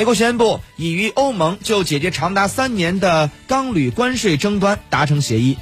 美国宣布已与欧盟就解决长达三年的钢铝关税争端达成协议。